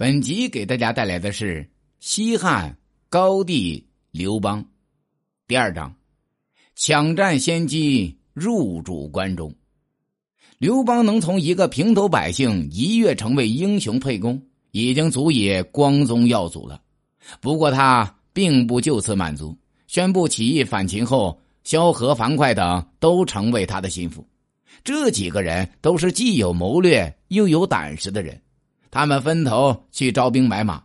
本集给大家带来的是西汉高帝刘邦，第二章，抢占先机入主关中。刘邦能从一个平头百姓一跃成为英雄沛公，已经足以光宗耀祖了。不过他并不就此满足，宣布起义反秦后，萧何、樊哙等都成为他的心腹。这几个人都是既有谋略又有胆识的人。他们分头去招兵买马，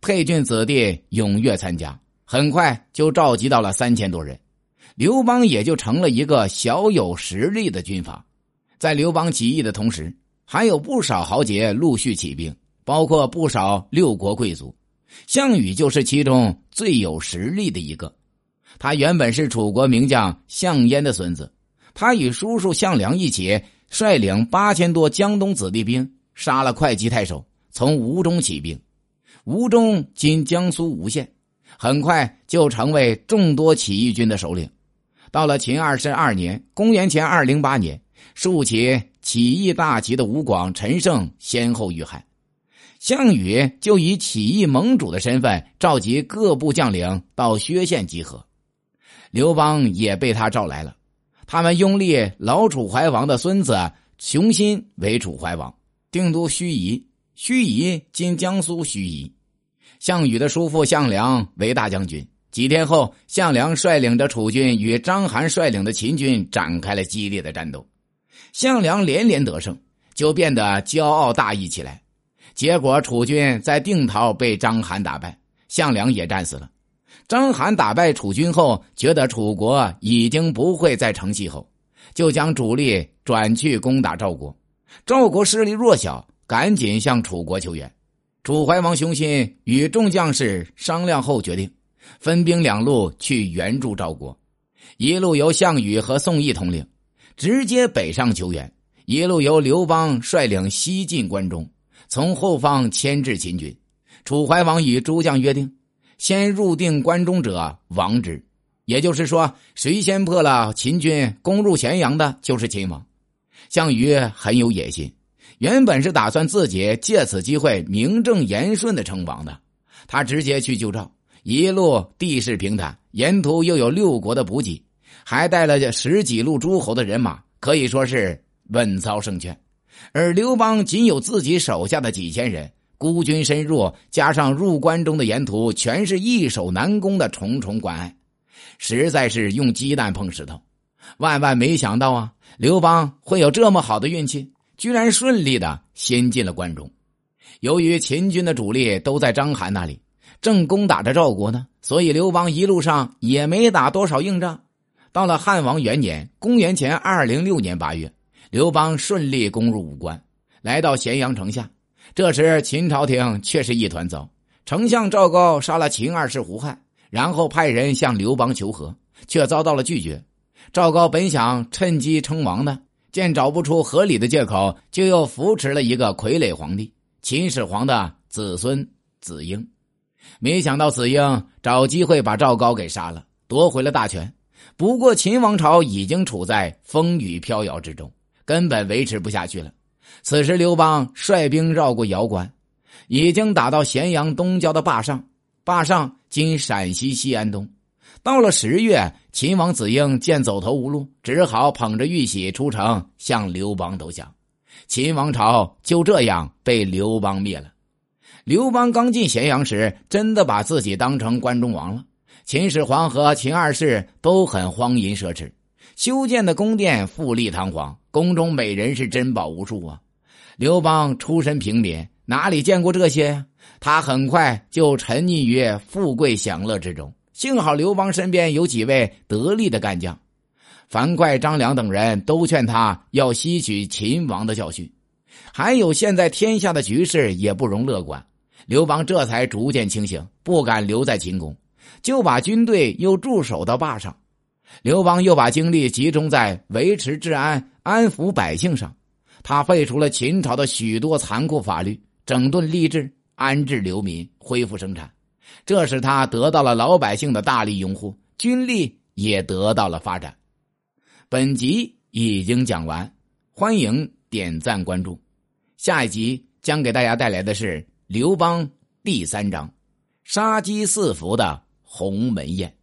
沛郡子弟踊跃参加，很快就召集到了三千多人，刘邦也就成了一个小有实力的军阀。在刘邦起义的同时，还有不少豪杰陆续起兵，包括不少六国贵族，项羽就是其中最有实力的一个。他原本是楚国名将项燕的孙子，他与叔叔项梁一起率领八千多江东子弟兵。杀了会稽太守，从吴中起兵。吴中今江苏吴县，很快就成为众多起义军的首领。到了秦二世二年（公元前二零八年），竖起起义大旗的吴广、陈胜先后遇害，项羽就以起义盟主的身份召集各部将领到薛县集合。刘邦也被他召来了，他们拥立老楚怀王的孙子熊心为楚怀王。定都盱眙，盱眙今江苏盱眙。项羽的叔父项梁为大将军。几天后，项梁率领着楚军与章邯率领的秦军展开了激烈的战斗。项梁连连得胜，就变得骄傲大义起来。结果，楚军在定陶被章邯打败，项梁也战死了。章邯打败楚军后，觉得楚国已经不会再成气候，就将主力转去攻打赵国。赵国势力弱小，赶紧向楚国求援。楚怀王雄心与众将士商量后决定，分兵两路去援助赵国。一路由项羽和宋义统领，直接北上求援；一路由刘邦率领西进关中，从后方牵制秦军。楚怀王与诸将约定，先入定关中者王之，也就是说，谁先破了秦军攻入咸阳的，就是秦王。项羽很有野心，原本是打算自己借此机会名正言顺的称王的。他直接去救赵，一路地势平坦，沿途又有六国的补给，还带了十几路诸侯的人马，可以说是稳操胜券。而刘邦仅有自己手下的几千人，孤军深入，加上入关中的沿途全是易守难攻的重重关隘，实在是用鸡蛋碰石头。万万没想到啊！刘邦会有这么好的运气，居然顺利的先进了关中。由于秦军的主力都在章邯那里，正攻打着赵国呢，所以刘邦一路上也没打多少硬仗。到了汉王元年（公元前二零六年八月），刘邦顺利攻入武关，来到咸阳城下。这时秦朝廷却是一团糟，丞相赵高杀了秦二世胡亥，然后派人向刘邦求和，却遭到了拒绝。赵高本想趁机称王的，见找不出合理的借口，就又扶持了一个傀儡皇帝秦始皇的子孙子婴。没想到子婴找机会把赵高给杀了，夺回了大权。不过秦王朝已经处在风雨飘摇之中，根本维持不下去了。此时刘邦率兵绕过瑶关，已经打到咸阳东郊的坝上。坝上今陕西西安东。到了十月，秦王子婴见走投无路，只好捧着玉玺出城向刘邦投降。秦王朝就这样被刘邦灭了。刘邦刚进咸阳时，真的把自己当成关中王了。秦始皇和秦二世都很荒淫奢侈，修建的宫殿富丽堂皇，宫中美人是珍宝无数啊。刘邦出身平民，哪里见过这些呀？他很快就沉溺于富贵享乐之中。幸好刘邦身边有几位得力的干将，樊哙、张良等人都劝他要吸取秦王的教训。还有现在天下的局势也不容乐观，刘邦这才逐渐清醒，不敢留在秦宫，就把军队又驻守到坝上。刘邦又把精力集中在维持治安、安抚百姓上。他废除了秦朝的许多残酷法律，整顿吏治，安置流民，恢复生产。这使他得到了老百姓的大力拥护，军力也得到了发展。本集已经讲完，欢迎点赞关注。下一集将给大家带来的是刘邦第三章，杀鸡四伏的鸿门宴。